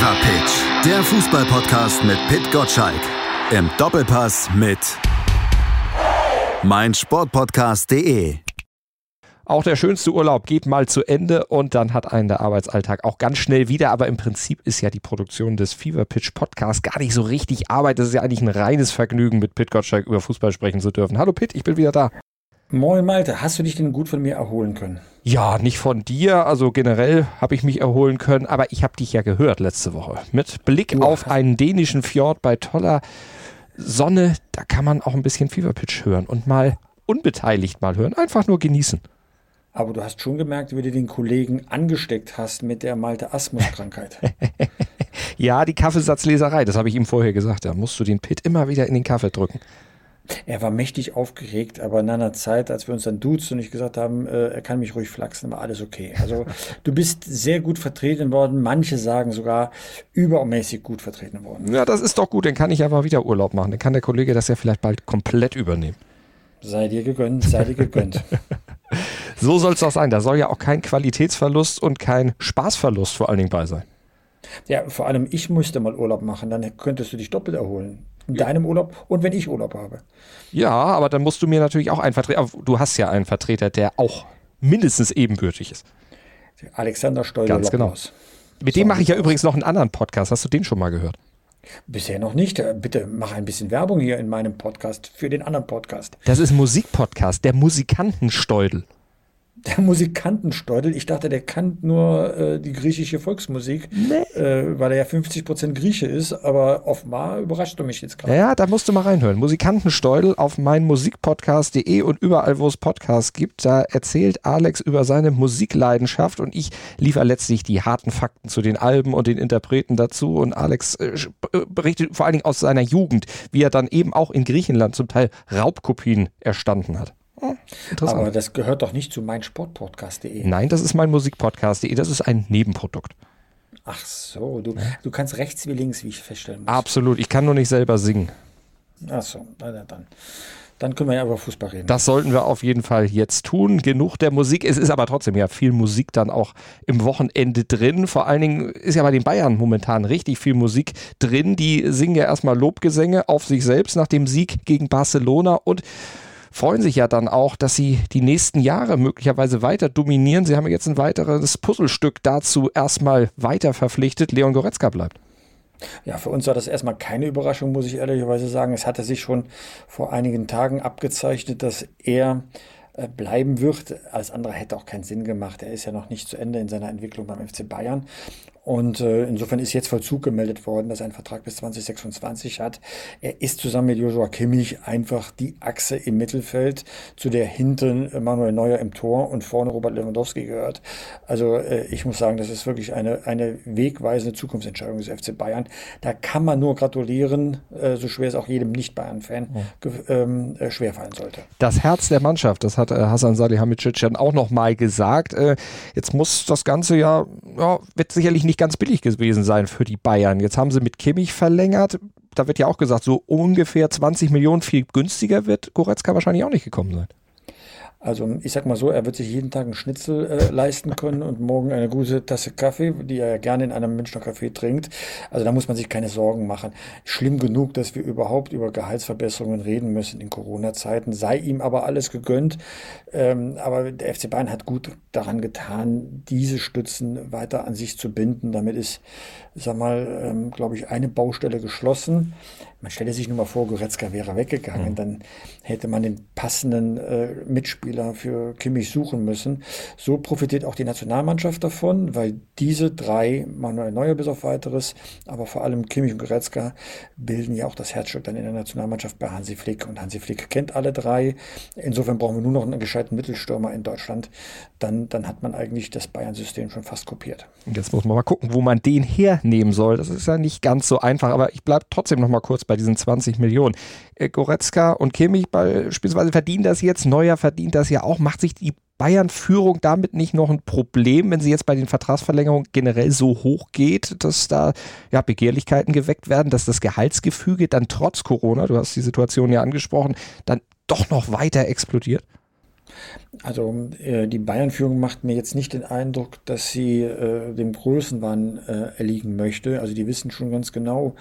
Fever Pitch, der Fußballpodcast mit Pit Gottschalk. Im Doppelpass mit meinsportpodcast.de. Auch der schönste Urlaub geht mal zu Ende und dann hat einen der Arbeitsalltag auch ganz schnell wieder. Aber im Prinzip ist ja die Produktion des Fever Pitch Podcasts gar nicht so richtig Arbeit. Das ist ja eigentlich ein reines Vergnügen, mit Pit Gottschalk über Fußball sprechen zu dürfen. Hallo Pit, ich bin wieder da. Moin Malte, hast du dich denn gut von mir erholen können? Ja, nicht von dir, also generell habe ich mich erholen können, aber ich habe dich ja gehört letzte Woche. Mit Blick du auf einen dänischen Fjord bei toller Sonne, da kann man auch ein bisschen Feverpitch hören und mal unbeteiligt mal hören, einfach nur genießen. Aber du hast schon gemerkt, wie du den Kollegen angesteckt hast mit der Malte-Asmus-Krankheit. ja, die Kaffeesatzleserei, das habe ich ihm vorher gesagt. Da musst du den Pit immer wieder in den Kaffee drücken. Er war mächtig aufgeregt, aber in einer Zeit, als wir uns dann duzt und ich gesagt haben, äh, er kann mich ruhig flachsen, war alles okay. Also du bist sehr gut vertreten worden. Manche sagen sogar übermäßig gut vertreten worden. Ja, das ist doch gut. Dann kann ich aber wieder Urlaub machen. Dann kann der Kollege das ja vielleicht bald komplett übernehmen. Sei dir gegönnt, sei dir gegönnt. so soll es auch sein. Da soll ja auch kein Qualitätsverlust und kein Spaßverlust vor allen Dingen bei sein. Ja, vor allem ich musste mal Urlaub machen, dann könntest du dich doppelt erholen deinem Urlaub und wenn ich Urlaub habe. Ja, aber dann musst du mir natürlich auch einen Vertreter, du hast ja einen Vertreter, der auch mindestens ebenbürtig ist. Alexander Steuer. Ganz genau. Mit dem mache ich ja übrigens noch einen anderen Podcast. Hast du den schon mal gehört? Bisher noch nicht. Bitte mach ein bisschen Werbung hier in meinem Podcast für den anderen Podcast. Das ist ein Musikpodcast, der Musikantensteudel. Der Musikantensteudel, ich dachte, der kann nur äh, die griechische Volksmusik, nee. äh, weil er ja 50 Prozent Grieche ist, aber offenbar überrascht du mich jetzt gerade. Ja, da musst du mal reinhören. Musikantensteudel auf meinmusikpodcast.de und überall, wo es Podcasts gibt, da erzählt Alex über seine Musikleidenschaft und ich liefere letztlich die harten Fakten zu den Alben und den Interpreten dazu und Alex äh, äh berichtet vor allen Dingen aus seiner Jugend, wie er dann eben auch in Griechenland zum Teil Raubkopien erstanden hat. Interessant. Aber das gehört doch nicht zu meinsportpodcast.de. Nein, das ist mein Musikpodcast.de. Das ist ein Nebenprodukt. Ach so, du, du kannst rechts wie links, wie ich feststellen muss. Absolut, ich kann nur nicht selber singen. Ach so, dann, dann können wir ja über Fußball reden. Das sollten wir auf jeden Fall jetzt tun. Genug der Musik. Es ist aber trotzdem ja viel Musik dann auch im Wochenende drin. Vor allen Dingen ist ja bei den Bayern momentan richtig viel Musik drin. Die singen ja erstmal Lobgesänge auf sich selbst nach dem Sieg gegen Barcelona und freuen sich ja dann auch, dass sie die nächsten Jahre möglicherweise weiter dominieren. Sie haben jetzt ein weiteres Puzzlestück dazu erstmal weiter verpflichtet. Leon Goretzka bleibt. Ja, für uns war das erstmal keine Überraschung, muss ich ehrlicherweise sagen. Es hatte sich schon vor einigen Tagen abgezeichnet, dass er äh, bleiben wird. Alles andere hätte auch keinen Sinn gemacht. Er ist ja noch nicht zu Ende in seiner Entwicklung beim FC Bayern. Und äh, insofern ist jetzt Vollzug gemeldet worden, dass er einen Vertrag bis 2026 hat. Er ist zusammen mit Joshua Kimmich einfach die Achse im Mittelfeld, zu der hinten Manuel Neuer im Tor und vorne Robert Lewandowski gehört. Also äh, ich muss sagen, das ist wirklich eine, eine wegweisende Zukunftsentscheidung des FC Bayern. Da kann man nur gratulieren, äh, so schwer es auch jedem Nicht-Bayern-Fan ja. ähm, äh, schwerfallen sollte. Das Herz der Mannschaft, das hat äh, Hasan Salihamidzic dann auch nochmal gesagt. Äh, jetzt muss das Ganze ja, ja, wird sicherlich nicht nicht ganz billig gewesen sein für die Bayern. Jetzt haben sie mit Kimmich verlängert. Da wird ja auch gesagt, so ungefähr 20 Millionen viel günstiger wird Goretzka wahrscheinlich auch nicht gekommen sein. Also ich sag mal so, er wird sich jeden Tag einen Schnitzel äh, leisten können und morgen eine gute Tasse Kaffee, die er ja gerne in einem Münchner Café trinkt. Also da muss man sich keine Sorgen machen. Schlimm genug, dass wir überhaupt über Gehaltsverbesserungen reden müssen in Corona-Zeiten. Sei ihm aber alles gegönnt. Ähm, aber der FC Bayern hat gut daran getan, diese Stützen weiter an sich zu binden. Damit ist, sag mal, ähm, glaube ich, eine Baustelle geschlossen. Man stelle sich nur mal vor, Goretzka wäre weggegangen, mhm. dann hätte man den passenden äh, Mitspieler für Kimmich suchen müssen. So profitiert auch die Nationalmannschaft davon, weil diese drei, Manuel Neuer bis auf weiteres, aber vor allem Kimmich und Goretzka bilden ja auch das Herzstück dann in der Nationalmannschaft bei Hansi Flick. Und Hansi Flick kennt alle drei. Insofern brauchen wir nur noch einen gescheiten Mittelstürmer in Deutschland. Dann, dann hat man eigentlich das Bayern-System schon fast kopiert. Jetzt muss man mal gucken, wo man den hernehmen soll. Das ist ja nicht ganz so einfach, aber ich bleibe trotzdem noch mal kurz bei diesen 20 Millionen. Äh, Goretzka und Kimmich beispielsweise verdienen das jetzt, Neuer verdient das ja auch. Macht sich die Bayern-Führung damit nicht noch ein Problem, wenn sie jetzt bei den Vertragsverlängerungen generell so hoch geht, dass da ja, Begehrlichkeiten geweckt werden, dass das Gehaltsgefüge dann trotz Corona, du hast die Situation ja angesprochen, dann doch noch weiter explodiert? Also äh, die Bayern-Führung macht mir jetzt nicht den Eindruck, dass sie äh, dem Größenwahn äh, erliegen möchte. Also die wissen schon ganz genau,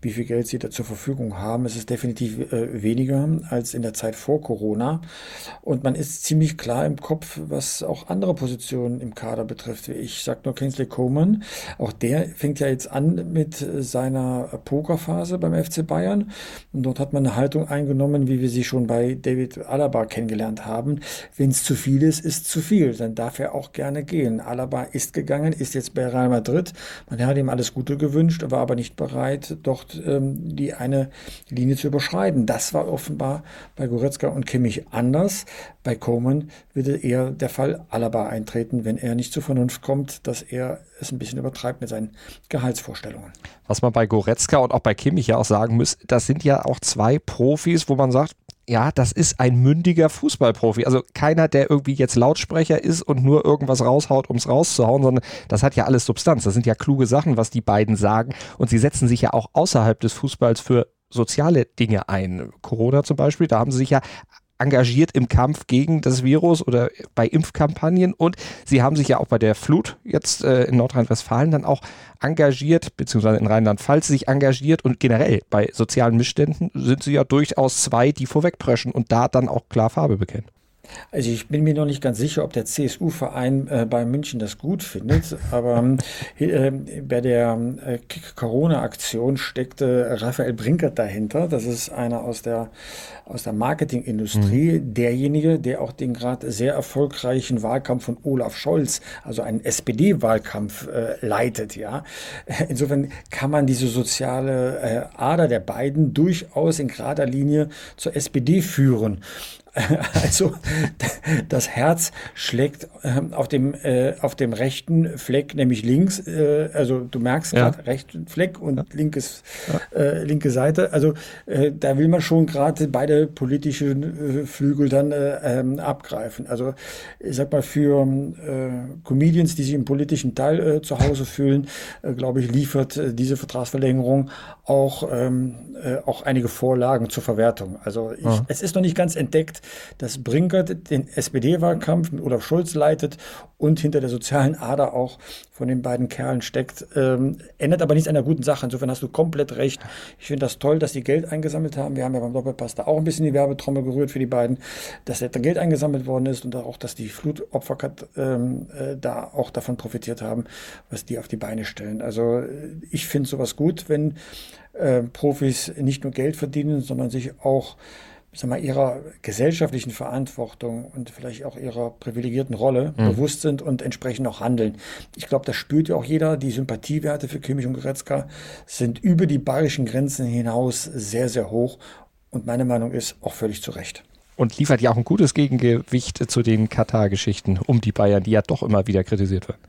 wie viel Geld sie da zur Verfügung haben. Es ist definitiv äh, weniger als in der Zeit vor Corona. Und man ist ziemlich klar im Kopf, was auch andere Positionen im Kader betrifft. Ich sage nur Kingsley Coman. Auch der fängt ja jetzt an mit seiner Pokerphase beim FC Bayern. Und dort hat man eine Haltung eingenommen, wie wir sie schon bei David Alaba kennengelernt haben. Wenn es zu viel ist, ist zu viel. Dann darf er auch gerne gehen. Alaba ist gegangen, ist jetzt bei Real Madrid. Man hat ihm alles Gute gewünscht, war aber nicht bereit, dort ähm, die eine Linie zu überschreiten. Das war offenbar bei Goretzka und Kimmich anders. Bei Coman würde eher der Fall Alaba eintreten, wenn er nicht zur Vernunft kommt, dass er es ein bisschen übertreibt mit seinen Gehaltsvorstellungen. Was man bei Goretzka und auch bei Kimmich ja auch sagen muss, das sind ja auch zwei Profis, wo man sagt, ja, das ist ein mündiger Fußballprofi. Also keiner, der irgendwie jetzt Lautsprecher ist und nur irgendwas raushaut, um es rauszuhauen, sondern das hat ja alles Substanz. Das sind ja kluge Sachen, was die beiden sagen. Und sie setzen sich ja auch außerhalb des Fußballs für soziale Dinge ein. Corona zum Beispiel, da haben sie sich ja engagiert im Kampf gegen das Virus oder bei Impfkampagnen und sie haben sich ja auch bei der Flut jetzt äh, in Nordrhein-Westfalen dann auch engagiert, beziehungsweise in Rheinland-Pfalz sich engagiert und generell bei sozialen Missständen sind sie ja durchaus zwei, die vorwegpreschen und da dann auch klar Farbe bekennen. Also ich bin mir noch nicht ganz sicher, ob der CSU-Verein äh, bei München das gut findet, aber äh, bei der äh, Corona-Aktion steckte Raphael Brinkert dahinter. Das ist einer aus der, aus der Marketingindustrie, mhm. derjenige, der auch den gerade sehr erfolgreichen Wahlkampf von Olaf Scholz, also einen SPD-Wahlkampf äh, leitet. Ja, Insofern kann man diese soziale äh, Ader der beiden durchaus in gerader Linie zur SPD führen. Also das Herz schlägt ähm, auf dem, äh, auf dem rechten Fleck, nämlich links. Äh, also du merkst gerade ja. rechten Fleck und ja. linkes, ja. äh, linke Seite. Also äh, da will man schon gerade beide politischen äh, Flügel dann äh, ähm, abgreifen. Also ich sag mal für Comedians, die sich im politischen Teil zu Hause fühlen, glaube ich, liefert diese Vertragsverlängerung auch, ähm, auch einige Vorlagen zur Verwertung. Also ich, es ist noch nicht ganz entdeckt, dass Brinkert den SPD-Wahlkampf mit Olaf Scholz leitet und hinter der sozialen Ader auch von den beiden Kerlen steckt. Ähm, ändert aber nichts an der guten Sache. Insofern hast du komplett recht. Ich finde das toll, dass die Geld eingesammelt haben. Wir haben ja beim Doppelpass da auch ein bisschen die Werbetrommel gerührt für die beiden, dass da Geld eingesammelt worden ist und auch, dass die Flutopfer ähm, äh, da auch davon profitiert haben, was die auf die Beine stellen. Also äh, ich finde sowas gut, wenn äh, Profis nicht nur Geld verdienen, sondern sich auch sag mal, ihrer gesellschaftlichen Verantwortung und vielleicht auch ihrer privilegierten Rolle mhm. bewusst sind und entsprechend auch handeln. Ich glaube, das spürt ja auch jeder. Die Sympathiewerte für Kimmich und Goretzka sind über die bayerischen Grenzen hinaus sehr, sehr hoch. Und meine Meinung ist auch völlig zu Recht. Und liefert ja auch ein gutes Gegengewicht zu den Katar-Geschichten um die Bayern, die ja doch immer wieder kritisiert werden.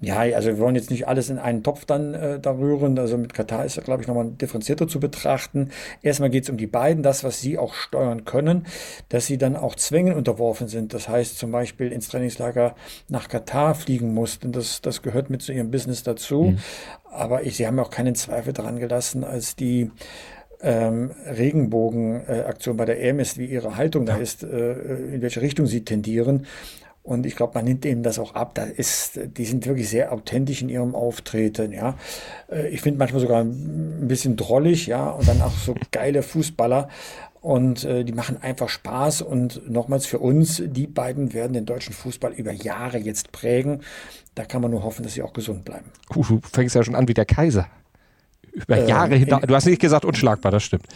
Ja, also wir wollen jetzt nicht alles in einen Topf dann äh, da rühren. Also mit Katar ist, glaube ich, nochmal differenzierter zu betrachten. Erstmal geht es um die beiden, das, was sie auch steuern können, dass sie dann auch Zwängen unterworfen sind. Das heißt zum Beispiel ins Trainingslager nach Katar fliegen mussten. Das, das gehört mit zu ihrem Business dazu. Mhm. Aber ich, sie haben auch keinen Zweifel daran gelassen, als die ähm, Regenbogenaktion äh, bei der EM ist, wie ihre Haltung ja. da ist, äh, in welche Richtung sie tendieren. Und ich glaube, man nimmt ihnen das auch ab. Da ist, die sind wirklich sehr authentisch in ihrem Auftreten, ja. Äh, ich finde manchmal sogar ein bisschen drollig, ja, und dann auch so geile Fußballer. Und äh, die machen einfach Spaß. Und nochmals für uns, die beiden werden den deutschen Fußball über Jahre jetzt prägen. Da kann man nur hoffen, dass sie auch gesund bleiben. Uh, du fängst ja schon an wie der Kaiser. Über äh, Jahre hinter. Du hast nicht gesagt unschlagbar, das stimmt.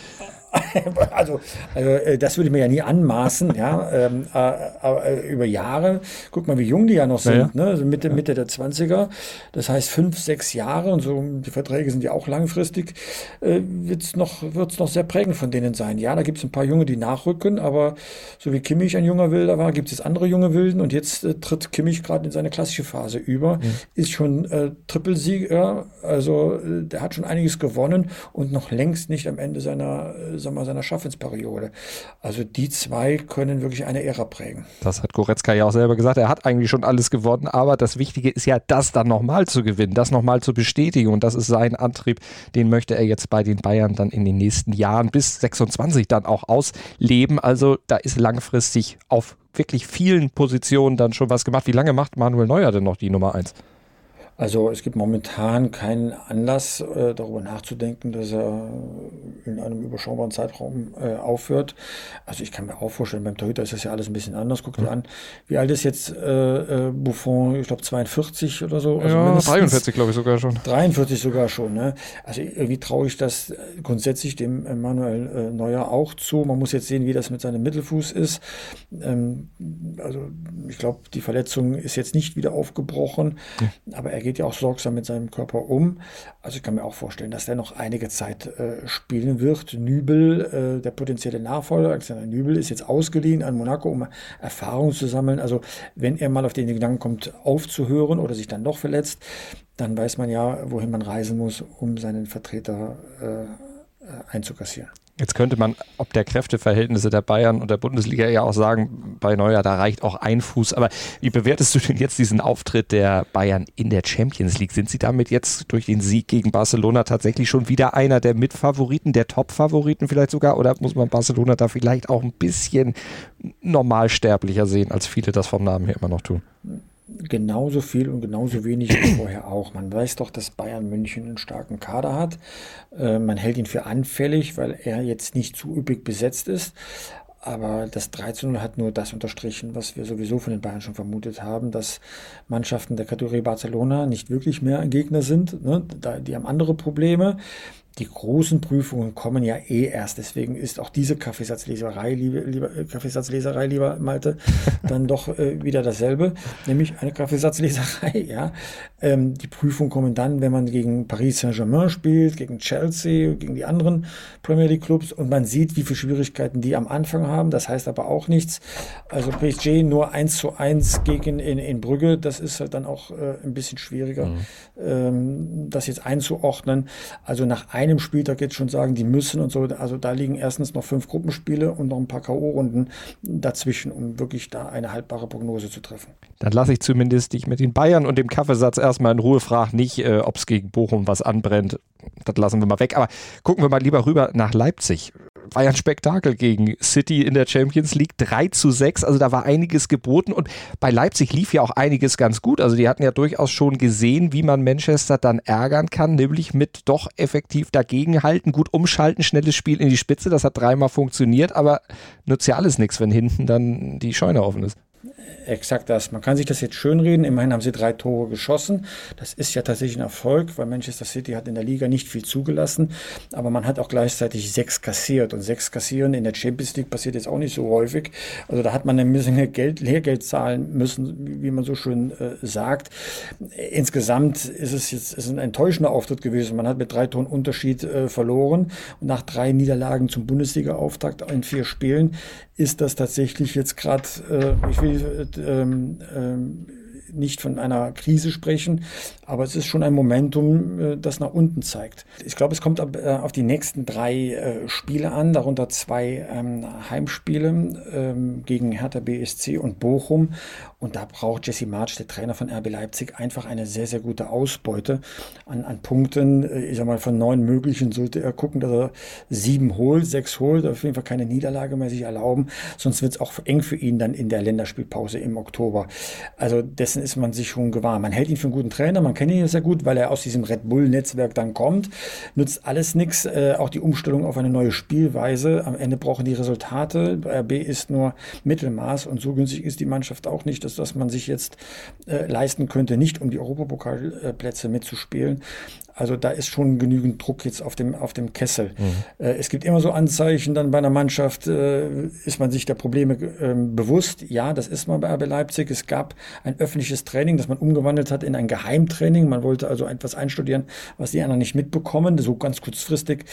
also, also, das würde ich mir ja nie anmaßen, ja, ähm, äh, äh, über Jahre. Guck mal, wie jung die ja noch sind, ja, ja. ne? also Mitte, Mitte der 20er. Das heißt, fünf, sechs Jahre und so, die Verträge sind ja auch langfristig, äh, wird es noch, wird's noch sehr prägend von denen sein. Ja, da gibt es ein paar Junge, die nachrücken, aber so wie Kimmich ein junger Wilder war, gibt es andere junge Wilden und jetzt äh, tritt Kimmich gerade in seine klassische Phase über, ist schon äh, Trippelsieger, also äh, der hat schon einiges gewonnen und noch längst nicht am Ende seiner wir, seiner Schaffensperiode. Also die zwei können wirklich eine Ära prägen. Das hat Goretzka ja auch selber gesagt. Er hat eigentlich schon alles gewonnen, aber das Wichtige ist ja, das dann nochmal zu gewinnen, das nochmal zu bestätigen. Und das ist sein Antrieb. Den möchte er jetzt bei den Bayern dann in den nächsten Jahren bis 26 dann auch ausleben. Also da ist langfristig auf wirklich vielen Positionen dann schon was gemacht. Wie lange macht Manuel Neuer denn noch die Nummer 1? Also es gibt momentan keinen Anlass, äh, darüber nachzudenken, dass er in einem überschaubaren Zeitraum äh, aufhört. Also ich kann mir auch vorstellen, beim Torhüter ist das ja alles ein bisschen anders. Guck dir an, wie alt ist jetzt äh, äh Buffon? Ich glaube 42 oder so. Also ja, 43 glaube ich sogar schon. 43 sogar schon. Ne? Also irgendwie traue ich das grundsätzlich dem Manuel äh, Neuer auch zu. Man muss jetzt sehen, wie das mit seinem Mittelfuß ist. Ähm, also ich glaube, die Verletzung ist jetzt nicht wieder aufgebrochen, mhm. aber er geht geht ja auch sorgsam mit seinem Körper um. Also ich kann mir auch vorstellen, dass der noch einige Zeit äh, spielen wird. Nübel, äh, der potenzielle Nachfolger, Alexander Nübel, ist jetzt ausgeliehen an Monaco, um Erfahrung zu sammeln. Also wenn er mal auf den Gedanken kommt, aufzuhören oder sich dann doch verletzt, dann weiß man ja, wohin man reisen muss, um seinen Vertreter äh, äh einzukassieren. Jetzt könnte man ob der Kräfteverhältnisse der Bayern und der Bundesliga ja auch sagen, bei Neuer, da reicht auch ein Fuß. Aber wie bewertest du denn jetzt diesen Auftritt der Bayern in der Champions League? Sind sie damit jetzt durch den Sieg gegen Barcelona tatsächlich schon wieder einer der Mitfavoriten, der Top-Favoriten vielleicht sogar? Oder muss man Barcelona da vielleicht auch ein bisschen normalsterblicher sehen, als viele das vom Namen her immer noch tun? Genauso viel und genauso wenig wie vorher auch. Man weiß doch, dass Bayern München einen starken Kader hat. Äh, man hält ihn für anfällig, weil er jetzt nicht zu üppig besetzt ist. Aber das 3 zu 0 hat nur das unterstrichen, was wir sowieso von den Bayern schon vermutet haben, dass Mannschaften der Kategorie Barcelona nicht wirklich mehr ein Gegner sind. Ne? die haben andere Probleme die großen Prüfungen kommen ja eh erst. Deswegen ist auch diese Kaffeesatzleserei, liebe, lieber, äh, Kaffeesatzleserei, lieber Malte, dann doch äh, wieder dasselbe, nämlich eine Kaffeesatzleserei. Ja, ähm, die Prüfungen kommen dann, wenn man gegen Paris Saint-Germain spielt, gegen Chelsea, gegen die anderen Premier League Clubs und man sieht, wie viele Schwierigkeiten die am Anfang haben. Das heißt aber auch nichts. Also PSG nur 1 zu 1 gegen in, in Brügge, das ist halt dann auch äh, ein bisschen schwieriger, mhm. ähm, das jetzt einzuordnen. Also nach einem Spieltag jetzt schon sagen, die müssen und so. Also da liegen erstens noch fünf Gruppenspiele und noch ein paar K.O.-Runden dazwischen, um wirklich da eine haltbare Prognose zu treffen. Dann lasse ich zumindest dich mit den Bayern und dem Kaffeesatz erstmal in Ruhe, frag nicht, äh, ob es gegen Bochum was anbrennt. Das lassen wir mal weg. Aber gucken wir mal lieber rüber nach Leipzig war ja ein Spektakel gegen City in der Champions League. 3 zu 6, also da war einiges geboten und bei Leipzig lief ja auch einiges ganz gut. Also die hatten ja durchaus schon gesehen, wie man Manchester dann ärgern kann, nämlich mit doch effektiv dagegenhalten, gut umschalten, schnelles Spiel in die Spitze. Das hat dreimal funktioniert, aber nützt ja alles nichts, wenn hinten dann die Scheune offen ist exakt das. Man kann sich das jetzt schönreden. Immerhin haben sie drei Tore geschossen. Das ist ja tatsächlich ein Erfolg, weil Manchester City hat in der Liga nicht viel zugelassen. Aber man hat auch gleichzeitig sechs kassiert. Und sechs kassieren in der Champions League passiert jetzt auch nicht so häufig. Also da hat man ein bisschen Geld, Lehrgeld zahlen müssen, wie man so schön äh, sagt. Insgesamt ist es jetzt ist ein enttäuschender Auftritt gewesen. Man hat mit drei Toren Unterschied äh, verloren. Und nach drei Niederlagen zum Bundesliga-Auftakt in vier Spielen ist das tatsächlich jetzt gerade, äh, ich will ähm, ähm, nicht von einer Krise sprechen, aber es ist schon ein Momentum, äh, das nach unten zeigt. Ich glaube, es kommt äh, auf die nächsten drei äh, Spiele an, darunter zwei ähm, Heimspiele gegen Hertha BSC und Bochum. Und da braucht Jesse March, der Trainer von RB Leipzig, einfach eine sehr, sehr gute Ausbeute an, an Punkten. Ich sag mal, von neun möglichen sollte er gucken, dass er sieben holt, sechs holt, auf jeden Fall keine Niederlage mehr sich erlauben. Sonst wird es auch eng für ihn dann in der Länderspielpause im Oktober. Also dessen ist man sich schon gewahr. Man hält ihn für einen guten Trainer, man kennt ihn ja sehr gut, weil er aus diesem Red Bull-Netzwerk dann kommt. Nützt alles nichts, äh, auch die Umstellung auf eine neue Spielweise. Am Ende brauchen die Resultate. RB ist nur Mittelmaß und so günstig ist die Mannschaft auch nicht, dass, dass man sich jetzt äh, leisten könnte, nicht um die Europapokalplätze mitzuspielen. Also da ist schon genügend Druck jetzt auf dem, auf dem Kessel. Mhm. Äh, es gibt immer so Anzeichen, dann bei einer Mannschaft äh, ist man sich der Probleme äh, bewusst. Ja, das ist man bei RB Leipzig. Es gab ein öffentliches Training, das man umgewandelt hat in ein Geheimtraining. Man wollte also etwas einstudieren, was die anderen nicht mitbekommen, so ganz kurzfristig.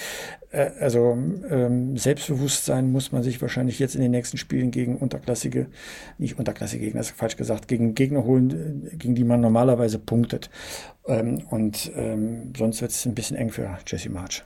Äh, also ähm, Selbstbewusstsein muss man sich wahrscheinlich jetzt in den nächsten Spielen gegen unterklassige, nicht unterklassige Gegner, das ist falsch gesagt, gegen Gegner holen, gegen die man normalerweise punktet. Ähm, und ähm, sonst wird es ein bisschen eng für Jesse March.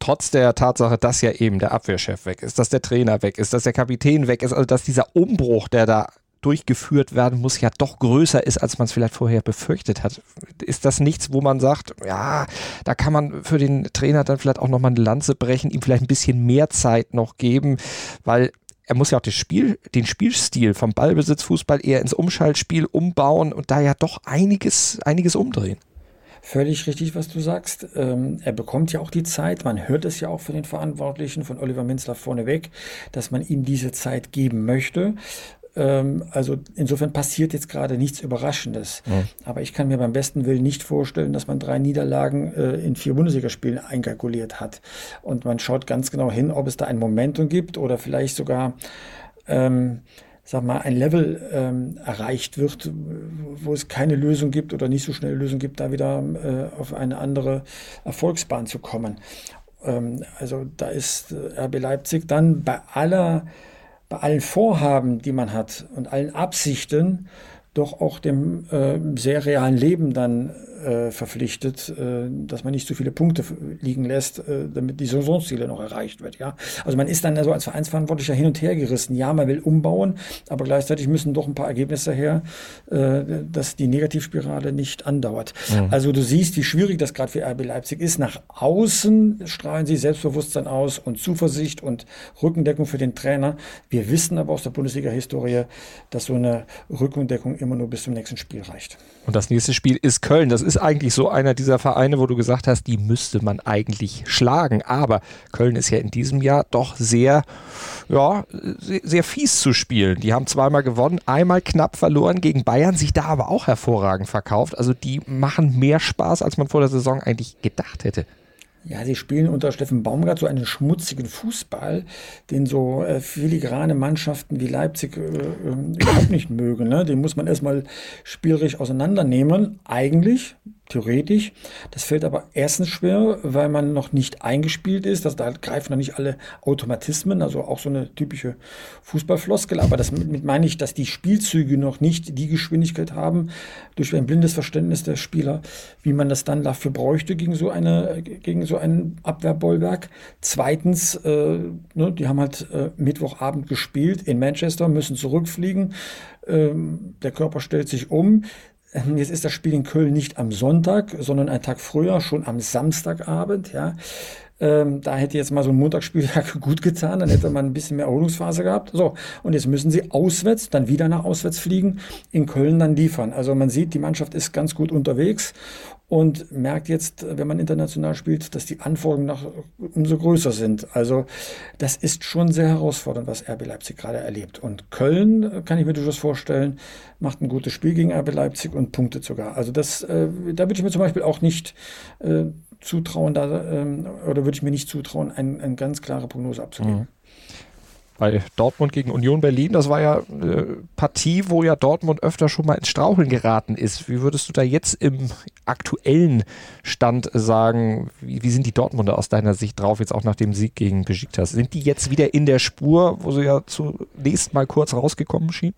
trotz der Tatsache, dass ja eben der Abwehrchef weg ist, dass der Trainer weg ist, dass der Kapitän weg ist, also dass dieser Umbruch, der da durchgeführt werden muss, ja doch größer ist, als man es vielleicht vorher befürchtet hat. Ist das nichts, wo man sagt, ja, da kann man für den Trainer dann vielleicht auch nochmal eine Lanze brechen, ihm vielleicht ein bisschen mehr Zeit noch geben, weil er muss ja auch das Spiel, den Spielstil vom Ballbesitzfußball eher ins Umschaltspiel umbauen und da ja doch einiges, einiges umdrehen. Völlig richtig, was du sagst. Ähm, er bekommt ja auch die Zeit. Man hört es ja auch von den Verantwortlichen, von Oliver Minzler vorneweg, dass man ihm diese Zeit geben möchte. Ähm, also insofern passiert jetzt gerade nichts Überraschendes. Mhm. Aber ich kann mir beim besten Willen nicht vorstellen, dass man drei Niederlagen äh, in vier Bundesligaspielen einkalkuliert hat. Und man schaut ganz genau hin, ob es da ein Momentum gibt oder vielleicht sogar ähm, sag mal, ein Level ähm, erreicht wird, wo es keine Lösung gibt oder nicht so schnell Lösung gibt, da wieder äh, auf eine andere Erfolgsbahn zu kommen. Ähm, also da ist äh, RB Leipzig dann bei aller bei allen Vorhaben, die man hat und allen Absichten, doch auch dem äh, sehr realen Leben dann äh, verpflichtet, äh, dass man nicht zu viele Punkte liegen lässt, äh, damit die Saisonziele noch erreicht wird. Ja, also man ist dann also als Vereinsverantwortlicher hin und her gerissen. Ja, man will umbauen, aber gleichzeitig müssen doch ein paar Ergebnisse her, äh, dass die Negativspirale nicht andauert. Mhm. Also du siehst, wie schwierig das gerade für RB Leipzig ist. Nach außen strahlen sie Selbstbewusstsein aus und Zuversicht und Rückendeckung für den Trainer. Wir wissen aber aus der Bundesliga-Historie, dass so eine Rückendeckung immer nur bis zum nächsten Spiel reicht. Und das nächste Spiel ist Köln. Das ist eigentlich so einer dieser Vereine, wo du gesagt hast, die müsste man eigentlich schlagen. Aber Köln ist ja in diesem Jahr doch sehr, ja, sehr, sehr fies zu spielen. Die haben zweimal gewonnen, einmal knapp verloren gegen Bayern, sich da aber auch hervorragend verkauft. Also die machen mehr Spaß, als man vor der Saison eigentlich gedacht hätte. Ja, sie spielen unter Steffen Baumgart so einen schmutzigen Fußball, den so äh, filigrane Mannschaften wie Leipzig äh, äh, überhaupt nicht mögen. Ne? Den muss man erstmal spielerisch auseinandernehmen. Eigentlich, theoretisch. Das fällt aber erstens schwer, weil man noch nicht eingespielt ist. Das, da greifen noch nicht alle Automatismen, also auch so eine typische Fußballfloskel. Aber das mit meine ich, dass die Spielzüge noch nicht die Geschwindigkeit haben, durch ein blindes Verständnis der Spieler, wie man das dann dafür bräuchte gegen so eine, gegen so ein Abwehrbollwerk. Zweitens, äh, ne, die haben halt äh, Mittwochabend gespielt in Manchester, müssen zurückfliegen. Ähm, der Körper stellt sich um. Ähm, jetzt ist das Spiel in Köln nicht am Sonntag, sondern einen Tag früher, schon am Samstagabend. Ja. Ähm, da hätte jetzt mal so ein Montagsspieltag gut getan, dann hätte man ein bisschen mehr Erholungsphase gehabt. So, und jetzt müssen sie auswärts, dann wieder nach auswärts fliegen, in Köln dann liefern. Also man sieht, die Mannschaft ist ganz gut unterwegs und merkt jetzt, wenn man international spielt, dass die Anforderungen nach umso größer sind. Also das ist schon sehr herausfordernd, was RB Leipzig gerade erlebt. Und Köln, kann ich mir durchaus vorstellen, macht ein gutes Spiel gegen RB Leipzig und punktet sogar. Also das, äh, da würde ich mir zum Beispiel auch nicht äh, zutrauen, da, ähm, oder würde ich mir nicht zutrauen, eine ein ganz klare Prognose abzugeben. Mhm bei Dortmund gegen Union Berlin. Das war ja eine Partie, wo ja Dortmund öfter schon mal ins Straucheln geraten ist. Wie würdest du da jetzt im aktuellen Stand sagen, wie, wie sind die Dortmunder aus deiner Sicht drauf, jetzt auch nach dem Sieg gegen Besiktas? Sind die jetzt wieder in der Spur, wo sie ja zunächst mal kurz rausgekommen schien?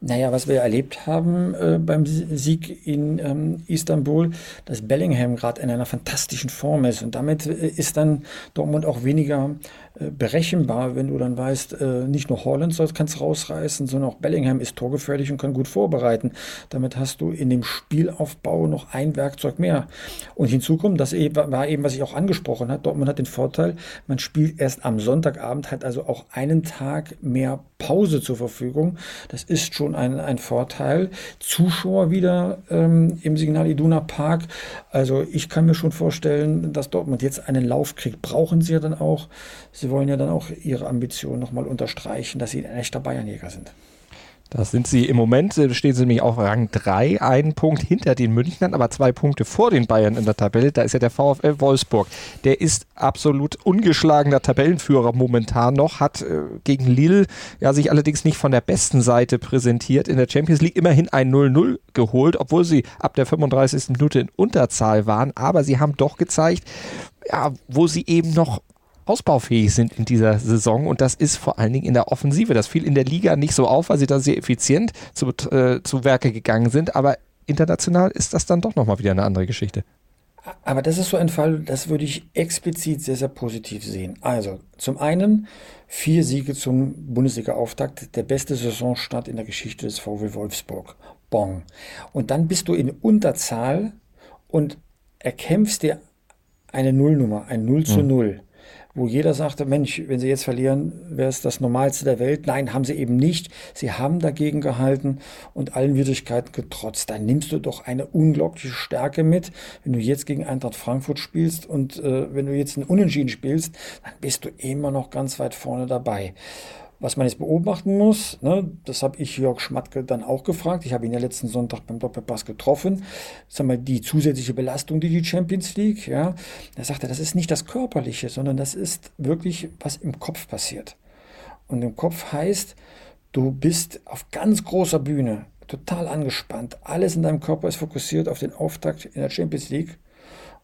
Naja, was wir erlebt haben äh, beim Sieg in ähm, Istanbul, dass Bellingham gerade in einer fantastischen Form ist. Und damit äh, ist dann Dortmund auch weniger äh, berechenbar, wenn du dann weißt, äh, nicht nur Holland kannst rausreißen, sondern auch Bellingham ist torgefährlich und kann gut vorbereiten. Damit hast du in dem Spielaufbau noch ein Werkzeug mehr. Und hinzu kommt, das war eben, was ich auch angesprochen habe, Dortmund hat den Vorteil, man spielt erst am Sonntagabend, hat also auch einen Tag mehr Pause zur Verfügung. Das ist schon ein, ein Vorteil. Zuschauer wieder ähm, im Signal Iduna Park. Also ich kann mir schon vorstellen, dass Dortmund jetzt einen Lauf kriegt. Brauchen sie ja dann auch. Sie wollen ja dann auch ihre Ambition nochmal unterstreichen, dass sie ein echter Bayernjäger sind. Das sind sie im Moment, äh, stehen sie nämlich auf Rang 3, einen Punkt hinter den Münchnern, aber zwei Punkte vor den Bayern in der Tabelle. Da ist ja der VfL Wolfsburg. Der ist absolut ungeschlagener Tabellenführer momentan noch, hat äh, gegen Lille ja sich allerdings nicht von der besten Seite präsentiert. In der Champions League immerhin ein 0-0 geholt, obwohl sie ab der 35. Minute in Unterzahl waren. Aber sie haben doch gezeigt, ja, wo sie eben noch ausbaufähig sind in dieser Saison und das ist vor allen Dingen in der Offensive. Das fiel in der Liga nicht so auf, weil sie da sehr effizient zu, äh, zu Werke gegangen sind, aber international ist das dann doch nochmal wieder eine andere Geschichte. Aber das ist so ein Fall, das würde ich explizit sehr, sehr positiv sehen. Also zum einen vier Siege zum Bundesliga-Auftakt, der beste Saisonstart in der Geschichte des VW Wolfsburg. Bon. Und dann bist du in Unterzahl und erkämpfst dir eine Nullnummer, ein 0 zu 0. Mhm wo jeder sagte, Mensch, wenn sie jetzt verlieren, wäre es das Normalste der Welt. Nein, haben sie eben nicht. Sie haben dagegen gehalten und allen Widrigkeiten getrotzt. Dann nimmst du doch eine unglaubliche Stärke mit, wenn du jetzt gegen Eintracht Frankfurt spielst und äh, wenn du jetzt einen Unentschieden spielst, dann bist du immer noch ganz weit vorne dabei. Was man jetzt beobachten muss, ne, das habe ich Jörg Schmatke dann auch gefragt. Ich habe ihn ja letzten Sonntag beim Doppelpass getroffen. Sag mal, die zusätzliche Belastung, die die Champions League, ja, da sagt er, das ist nicht das Körperliche, sondern das ist wirklich, was im Kopf passiert. Und im Kopf heißt, du bist auf ganz großer Bühne total angespannt. Alles in deinem Körper ist fokussiert auf den Auftakt in der Champions League.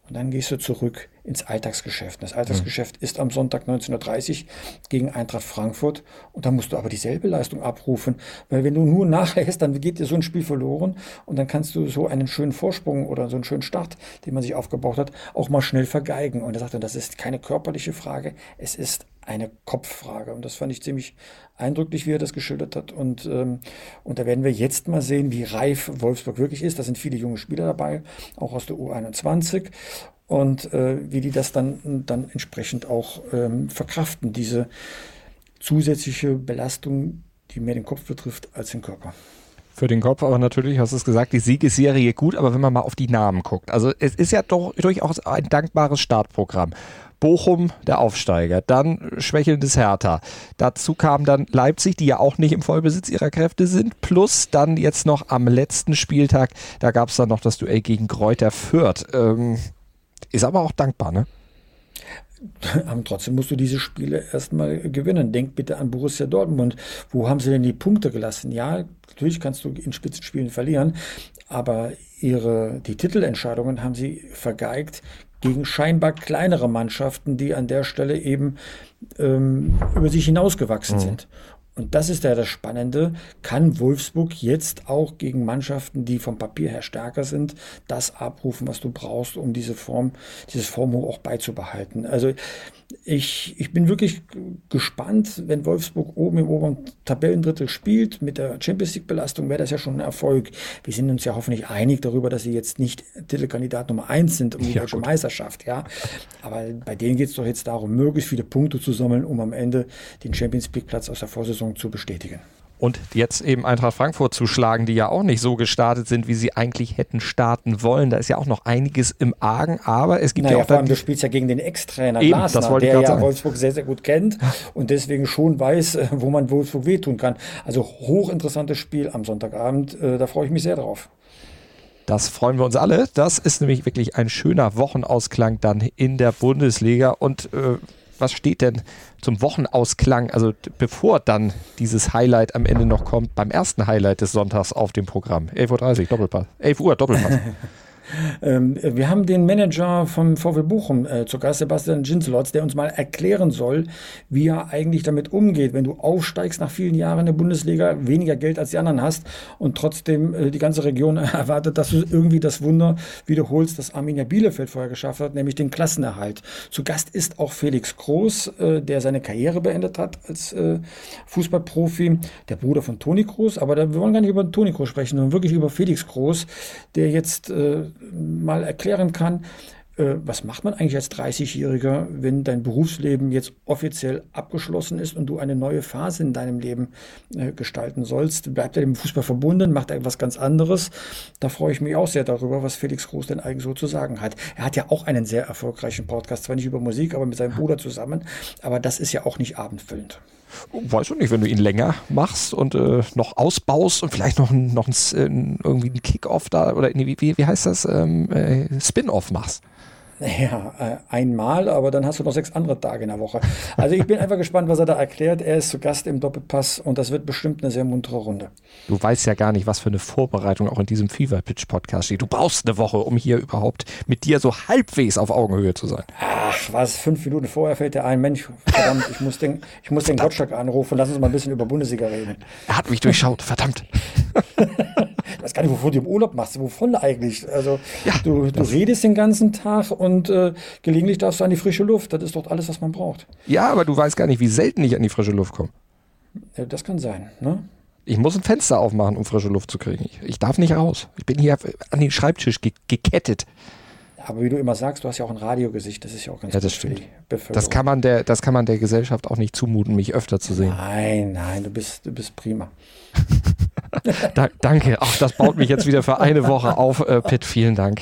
Und dann gehst du zurück ins Alltagsgeschäft. Das Alltagsgeschäft mhm. ist am Sonntag 1930 gegen Eintracht Frankfurt. Und da musst du aber dieselbe Leistung abrufen. Weil wenn du nur nachlässt, dann geht dir so ein Spiel verloren. Und dann kannst du so einen schönen Vorsprung oder so einen schönen Start, den man sich aufgebaut hat, auch mal schnell vergeigen. Und er sagt dann, das ist keine körperliche Frage. Es ist eine Kopffrage. Und das fand ich ziemlich eindrücklich, wie er das geschildert hat. Und, ähm, und da werden wir jetzt mal sehen, wie reif Wolfsburg wirklich ist. Da sind viele junge Spieler dabei, auch aus der U21. Und äh, wie die das dann, dann entsprechend auch ähm, verkraften, diese zusätzliche Belastung, die mehr den Kopf betrifft als den Körper. Für den Kopf aber natürlich, hast du es gesagt, die Siegesserie gut, aber wenn man mal auf die Namen guckt. Also es ist ja doch durchaus ein dankbares Startprogramm. Bochum, der Aufsteiger, dann schwächelndes Hertha. Dazu kam dann Leipzig, die ja auch nicht im Vollbesitz ihrer Kräfte sind, plus dann jetzt noch am letzten Spieltag, da gab es dann noch das Duell gegen Kräuter Fürth. Ähm, ist aber auch dankbar, ne? Aber trotzdem musst du diese Spiele erstmal gewinnen. Denk bitte an Borussia Dortmund. Wo haben sie denn die Punkte gelassen? Ja, natürlich kannst du in Spitzenspielen verlieren, aber ihre, die Titelentscheidungen haben sie vergeigt gegen scheinbar kleinere Mannschaften, die an der Stelle eben ähm, über sich hinausgewachsen mhm. sind. Und das ist ja das Spannende. Kann Wolfsburg jetzt auch gegen Mannschaften, die vom Papier her stärker sind, das abrufen, was du brauchst, um diese Form, dieses Formhoch auch beizubehalten? Also ich, ich bin wirklich gespannt, wenn Wolfsburg oben im oberen Tabellendrittel spielt, mit der Champions League-Belastung wäre das ja schon ein Erfolg. Wir sind uns ja hoffentlich einig darüber, dass sie jetzt nicht Titelkandidat Nummer eins sind um die ja, deutsche gut. Meisterschaft, ja. Aber bei denen geht es doch jetzt darum, möglichst viele Punkte zu sammeln, um am Ende den Champions League-Platz aus der Vorsaison zu bestätigen und jetzt eben Eintracht Frankfurt zu schlagen, die ja auch nicht so gestartet sind, wie sie eigentlich hätten starten wollen. Da ist ja auch noch einiges im Argen, aber es gibt naja, ja auch. Vor allem, du spielst ja gegen den Ex-Trainer Glasner, der ja sagen. Wolfsburg sehr, sehr gut kennt und deswegen schon weiß, äh, wo man Wolfsburg wehtun kann. Also hochinteressantes Spiel am Sonntagabend, äh, da freue ich mich sehr drauf. Das freuen wir uns alle. Das ist nämlich wirklich ein schöner Wochenausklang dann in der Bundesliga und äh, was steht denn zum Wochenausklang, also bevor dann dieses Highlight am Ende noch kommt, beim ersten Highlight des Sonntags auf dem Programm? 11.30 Uhr, Doppelpass. 11 Uhr, Doppelpass. Ähm, wir haben den Manager vom VW Bochum äh, zu Gast, Sebastian Ginzelotz, der uns mal erklären soll, wie er eigentlich damit umgeht, wenn du aufsteigst nach vielen Jahren in der Bundesliga, weniger Geld als die anderen hast und trotzdem äh, die ganze Region erwartet, dass du irgendwie das Wunder wiederholst, das Arminia Bielefeld vorher geschafft hat, nämlich den Klassenerhalt. Zu Gast ist auch Felix Groß, äh, der seine Karriere beendet hat als äh, Fußballprofi, der Bruder von Toni Groß, aber da, wir wollen gar nicht über Toni Groß sprechen, sondern wirklich über Felix Groß, der jetzt äh, mal erklären kann, äh, was macht man eigentlich als 30-Jähriger, wenn dein Berufsleben jetzt offiziell abgeschlossen ist und du eine neue Phase in deinem Leben äh, gestalten sollst? Bleibt er dem Fußball verbunden? Macht er etwas ganz anderes? Da freue ich mich auch sehr darüber, was Felix Groß denn eigentlich so zu sagen hat. Er hat ja auch einen sehr erfolgreichen Podcast, zwar nicht über Musik, aber mit seinem Bruder zusammen. Aber das ist ja auch nicht abendfüllend. Weißt du nicht, wenn du ihn länger machst und äh, noch ausbaust und vielleicht noch, noch ein, irgendwie einen Kick-Off da oder nee, wie, wie heißt das? Ähm, äh, Spin-Off machst. Ja, äh, einmal, aber dann hast du noch sechs andere Tage in der Woche. Also ich bin einfach gespannt, was er da erklärt. Er ist zu Gast im Doppelpass und das wird bestimmt eine sehr muntere Runde. Du weißt ja gar nicht, was für eine Vorbereitung auch in diesem Fever Pitch Podcast steht. Du brauchst eine Woche, um hier überhaupt mit dir so halbwegs auf Augenhöhe zu sein. Ach, was? Fünf Minuten vorher fällt dir ein, Mensch, verdammt, ich muss den, ich muss den Gottschalk anrufen. Lass uns mal ein bisschen über Bundesliga reden. Er hat mich durchschaut, verdammt. Ich weiß gar nicht, wovon du im Urlaub machst. Wovon eigentlich? Also, ja, du, du redest den ganzen Tag und äh, gelegentlich darfst du an die frische Luft. Das ist doch alles, was man braucht. Ja, aber du weißt gar nicht, wie selten ich an die frische Luft komme. Ja, das kann sein, ne? Ich muss ein Fenster aufmachen, um frische Luft zu kriegen. Ich, ich darf nicht raus. Ich bin hier an den Schreibtisch ge gekettet. Aber wie du immer sagst, du hast ja auch ein Radiogesicht, das ist ja auch ganz Ja, das stimmt. Das kann, man der, das kann man der Gesellschaft auch nicht zumuten, mich öfter zu sehen. Nein, nein, du bist, du bist prima. da, danke. Ach, das baut mich jetzt wieder für eine Woche auf, äh, Pitt. Vielen Dank.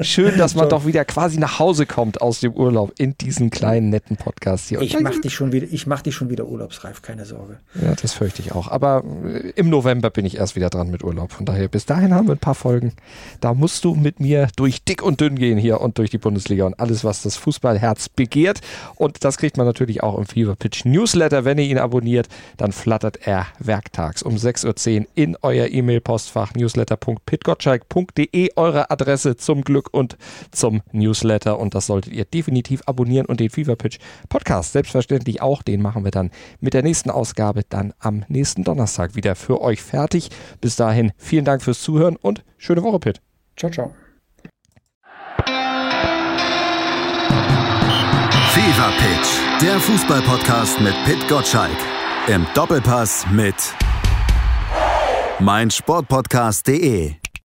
Schön, dass man doch wieder quasi nach Hause kommt aus dem Urlaub in diesen kleinen netten Podcast hier. Ich mach dich schon wieder, ich mach dich schon wieder urlaubsreif, keine Sorge. Ja, das fürchte ich auch. Aber äh, im November bin ich erst wieder dran mit Urlaub. Von daher, bis dahin haben wir ein paar Folgen. Da musst du mit mir durch dick und dünn gehen hier und durch die Bundesliga und alles, was das Fußballherz begehrt. Und das kriegt man natürlich auch im Fever Pitch Newsletter. Wenn ihr ihn abonniert, dann flattert er werktags um 6.10 Uhr in euer E-Mail-Postfach newsletter.pitgottschalk.de eure Adresse zum Glück und zum Newsletter. Und das solltet ihr definitiv abonnieren und den Fever Pitch Podcast selbstverständlich auch. Den machen wir dann mit der nächsten Ausgabe dann am nächsten Donnerstag wieder für euch fertig. Bis dahin vielen Dank fürs Zuhören und schöne Woche, Pitt. Ciao, ciao. Fever Pitch, der Fußballpodcast mit Pit Gottschalk. Im Doppelpass mit meinsportpodcast.de